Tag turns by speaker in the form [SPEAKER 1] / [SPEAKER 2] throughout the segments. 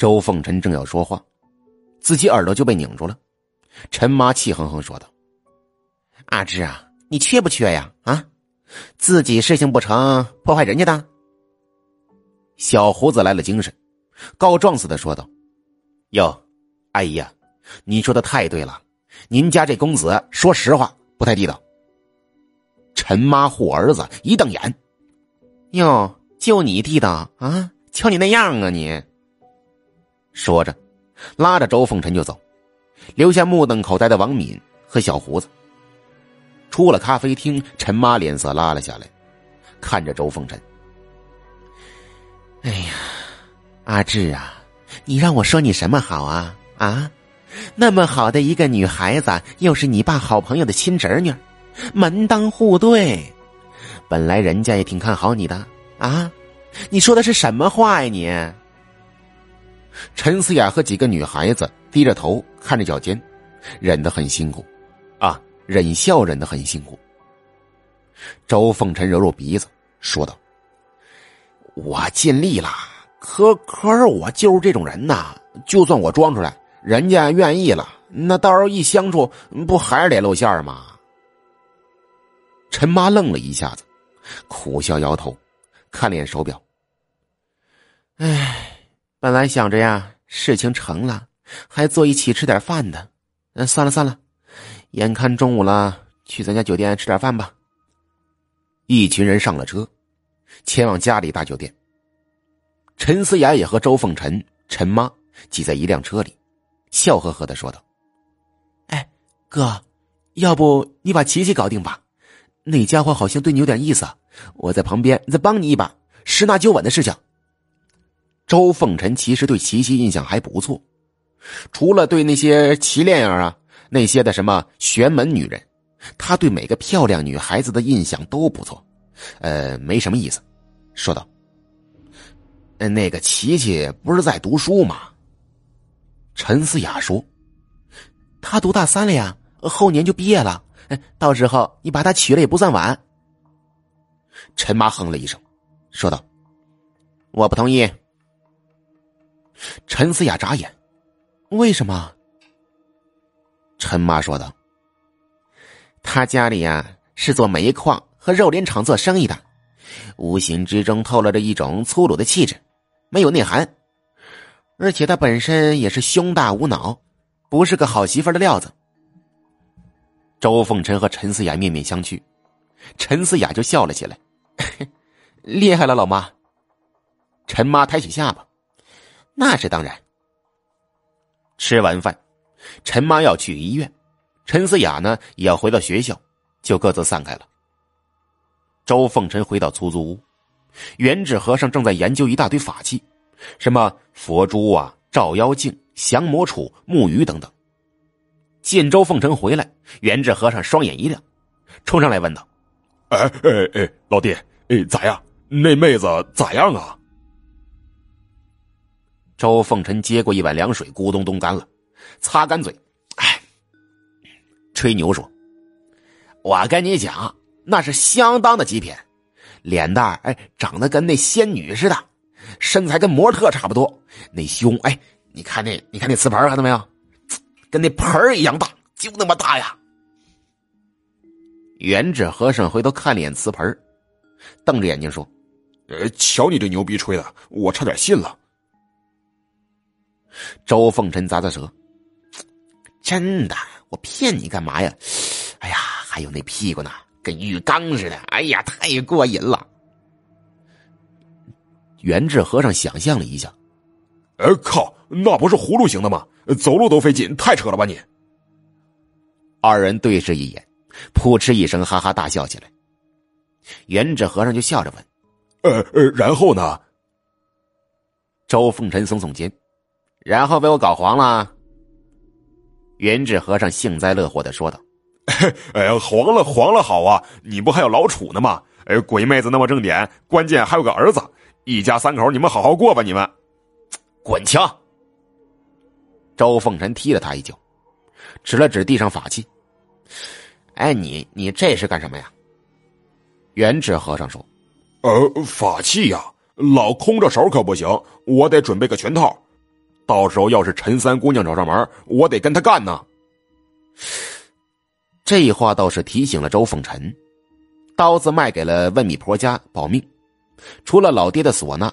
[SPEAKER 1] 周凤臣正要说话，自己耳朵就被拧住了。陈妈气哼哼说道：“阿志啊，你缺不缺呀？啊，自己事情不成，破坏人家的。”小胡子来了精神，告状似的说道：“哟，阿姨呀，你说的太对了，您家这公子说实话不太地道。”陈妈护儿子一瞪眼：“哟，就你地道啊？瞧你那样啊你！”说着，拉着周凤臣就走，留下目瞪口呆的王敏和小胡子。出了咖啡厅，陈妈脸色拉了下来，看着周凤臣。哎呀，阿志啊，你让我说你什么好啊？啊，那么好的一个女孩子，又是你爸好朋友的亲侄女，门当户对，本来人家也挺看好你的啊。你说的是什么话呀你？陈思雅和几个女孩子低着头看着脚尖，忍得很辛苦，啊，忍笑忍得很辛苦。周凤臣揉揉鼻子，说道。我尽力了，可可是我就是这种人呐。就算我装出来，人家愿意了，那到时候一相处，不还是得露馅吗？陈妈愣了一下子，苦笑摇头，看了眼手表。唉，本来想着呀，事情成了，还坐一起吃点饭的。嗯，算了算了，眼看中午了，去咱家酒店吃点饭吧。一群人上了车。前往家里大酒店。陈思雅也和周凤臣、陈妈挤在一辆车里，笑呵呵的说道：“哎，哥，要不你把琪琪搞定吧？那家伙好像对你有点意思，我在旁边再帮你一把，十拿九稳的事情。”周凤臣其实对琪琪印象还不错，除了对那些齐恋儿啊那些的什么玄门女人，他对每个漂亮女孩子的印象都不错。呃，没什么意思，说道：“那个琪琪不是在读书吗？”陈思雅说：“他读大三了呀，后年就毕业了。到时候你把他娶了也不算晚。”陈妈哼了一声，说道：“我不同意。”陈思雅眨眼：“为什么？”陈妈说道：“他家里呀是做煤矿。”和肉联厂做生意的，无形之中透露着一种粗鲁的气质，没有内涵，而且他本身也是胸大无脑，不是个好媳妇的料子。周凤臣和陈思雅面面相觑，陈思雅就笑了起来：“ 厉害了，老妈。”陈妈抬起下巴：“那是当然。”吃完饭，陈妈要去医院，陈思雅呢也要回到学校，就各自散开了。周凤臣回到出租屋，元智和尚正在研究一大堆法器，什么佛珠啊、照妖镜、降魔杵、木鱼等等。见周凤臣回来，元智和尚双眼一亮，冲上来问道：“
[SPEAKER 2] 哎哎哎，老弟，哎咋样？那妹子咋样啊？”
[SPEAKER 1] 周凤臣接过一碗凉水，咕咚咚干了，擦干嘴，哎，吹牛说：“我跟你讲。”那是相当的极品，脸蛋哎长得跟那仙女似的，身材跟模特差不多，那胸哎，你看那你看那瓷盆看到没有，跟那盆一样大，就那么大呀。元智和尚回头看了眼瓷盆，瞪着眼睛说：“
[SPEAKER 2] 呃，瞧你这牛逼吹的，我差点信了。”
[SPEAKER 1] 周凤臣咂咂舌：“真的，我骗你干嘛呀？哎呀，还有那屁股呢。”跟浴缸似的，哎呀，太过瘾了！元智和尚想象了一下，
[SPEAKER 2] 呃，靠，那不是葫芦形的吗？走路都费劲，太扯了吧你！
[SPEAKER 1] 二人对视一眼，扑哧一声哈哈大笑起来。元智和尚就笑着问：“
[SPEAKER 2] 呃呃，然后呢？”
[SPEAKER 1] 周凤臣耸耸肩，然后被我搞黄了。元智和尚幸灾乐祸的说道。
[SPEAKER 2] 哎呀，黄了黄了好啊！你不还有老楚呢吗？哎，鬼妹子那么正点，关键还有个儿子，一家三口你们好好过吧！你们，
[SPEAKER 1] 滚枪！周凤臣踢了他一脚，指了指地上法器。哎，你你这是干什么呀？元智和尚说：“
[SPEAKER 2] 呃，法器呀，老空着手可不行，我得准备个全套。到时候要是陈三姑娘找上门，我得跟她干呢。
[SPEAKER 1] 这话倒是提醒了周凤臣，刀子卖给了问米婆家保命，除了老爹的唢呐，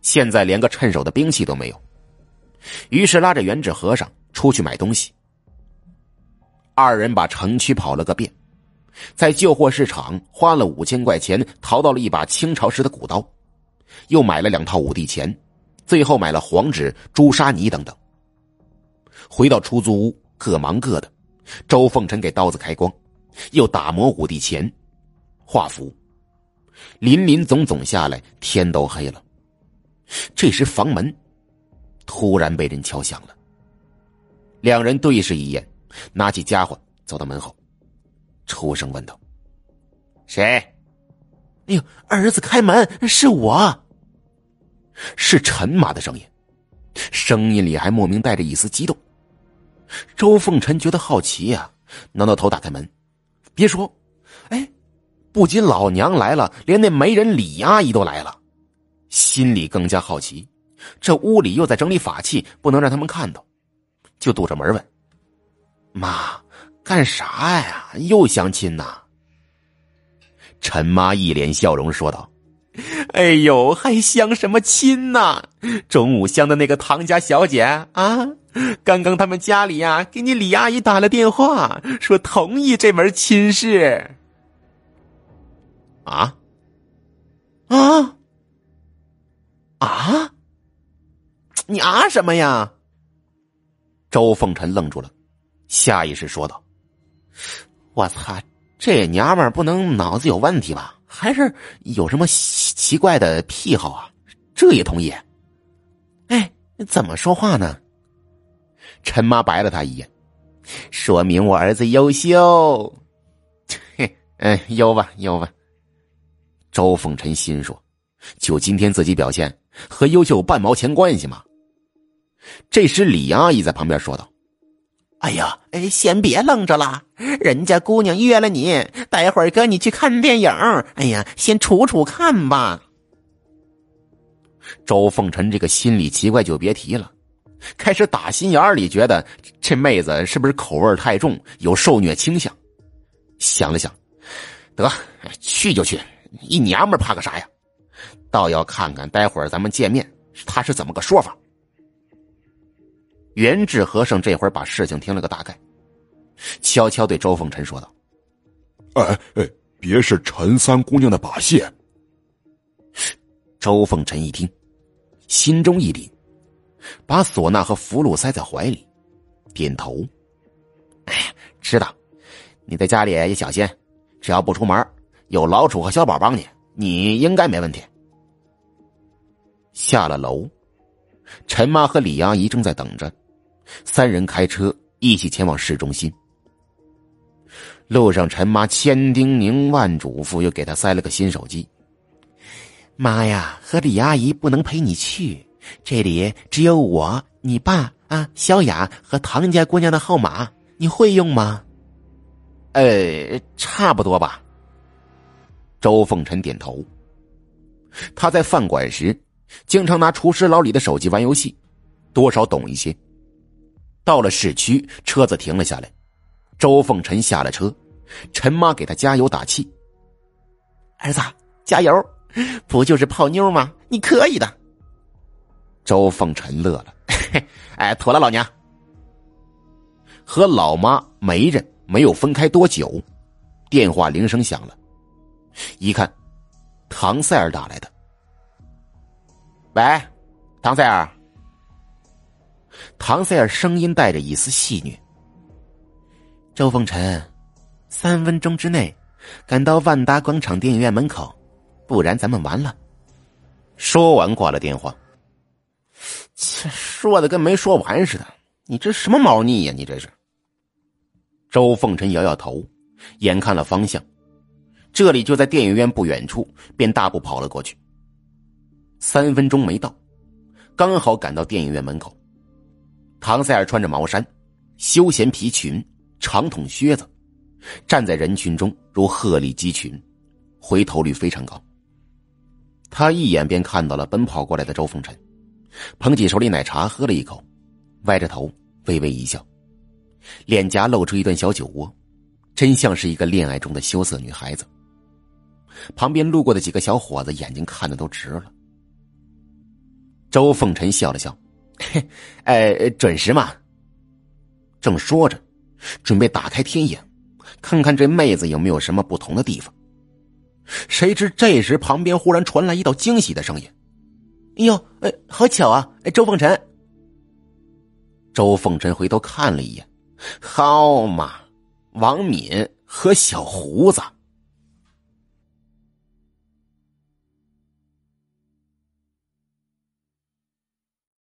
[SPEAKER 1] 现在连个趁手的兵器都没有。于是拉着原纸和尚出去买东西。二人把城区跑了个遍，在旧货市场花了五千块钱淘到了一把清朝时的古刀，又买了两套五帝钱，最后买了黄纸、朱砂泥等等。回到出租屋，各忙各的。周凤臣给刀子开光，又打磨五帝钱、画符，林林总总下来，天都黑了。这时房门突然被人敲响了，两人对视一眼。拿起家伙走到门后，出声问道：“谁？”“
[SPEAKER 3] 哎呦，儿子开门，是我。”
[SPEAKER 1] 是陈妈的声音，声音里还莫名带着一丝激动。周凤臣觉得好奇呀，挠挠头打开门，别说，哎，不仅老娘来了，连那媒人李阿姨都来了，心里更加好奇，这屋里又在整理法器，不能让他们看到，就堵着门问。妈，干啥呀？又相亲呐？陈妈一脸笑容说道：“
[SPEAKER 3] 哎呦，还相什么亲呐？中午相的那个唐家小姐啊，刚刚他们家里呀给你李阿姨打了电话，说同意这门亲事。
[SPEAKER 1] 啊？
[SPEAKER 3] 啊？啊？你啊什么呀？”
[SPEAKER 1] 周凤臣愣住了。下意识说道：“我擦，这娘们不能脑子有问题吧？还是有什么奇怪的癖好啊？这也同意？
[SPEAKER 3] 哎，怎么说话呢？”
[SPEAKER 1] 陈妈白了他一眼，说明我儿子优秀。嘿，嗯，优吧，优吧。周凤臣心说：“就今天自己表现，和优秀有半毛钱关系吗？”这时，李阿姨在旁边说道。
[SPEAKER 3] 哎呀，哎，先别愣着了，人家姑娘约了你，待会儿跟你去看电影。哎呀，先处处看吧。
[SPEAKER 1] 周凤臣这个心里奇怪就别提了，开始打心眼里觉得这妹子是不是口味太重，有受虐倾向。想了想，得去就去，一娘们怕个啥呀？倒要看看待会儿咱们见面他是怎么个说法。元智和尚这会儿把事情听了个大概，悄悄对周凤臣说道：“
[SPEAKER 2] 哎哎，别是陈三姑娘的把戏。”
[SPEAKER 1] 周凤臣一听，心中一凛，把唢呐和符箓塞在怀里，点头：“哎，知道，你在家里也小心，只要不出门，有老楚和小宝帮你，你应该没问题。”下了楼，陈妈和李阿姨正在等着。三人开车一起前往市中心。路上，陈妈千叮咛万嘱咐，又给他塞了个新手机。
[SPEAKER 3] 妈呀，和李阿姨不能陪你去，这里只有我、你爸啊、小雅和唐家姑娘的号码，你会用吗？
[SPEAKER 1] 呃，差不多吧。周凤臣点头。他在饭馆时，经常拿厨师老李的手机玩游戏，多少懂一些。到了市区，车子停了下来。周凤臣下了车，陈妈给他加油打气：“
[SPEAKER 3] 儿子，加油！不就是泡妞吗？你可以的。”
[SPEAKER 1] 周凤臣乐了：“哎，妥了，老娘。”和老妈媒人没有分开多久，电话铃声响了。一看，唐塞尔打来的。喂，唐塞尔。唐塞尔声音带着一丝戏谑：“
[SPEAKER 3] 周凤臣，三分钟之内赶到万达广场电影院门口，不然咱们完了。”
[SPEAKER 1] 说完挂了电话。切，说的跟没说完似的。你这什么猫腻呀？你这是？周凤臣摇摇头，眼看了方向，这里就在电影院不远处，便大步跑了过去。三分钟没到，刚好赶到电影院门口。唐塞尔穿着毛衫、休闲皮裙、长筒靴子，站在人群中如鹤立鸡群，回头率非常高。他一眼便看到了奔跑过来的周凤臣，捧起手里奶茶喝了一口，歪着头微微一笑，脸颊露出一段小酒窝，真像是一个恋爱中的羞涩女孩子。旁边路过的几个小伙子眼睛看的都直了。周凤臣笑了笑：“嘿，哎，准时嘛。”正说着，准备打开天眼，看看这妹子有没有什么不同的地方。谁知这时旁边忽然传来一道惊喜的声音：“哎呦，哎，好巧啊！哎，周凤臣。”周凤臣回头看了一眼，好嘛，王敏和小胡子。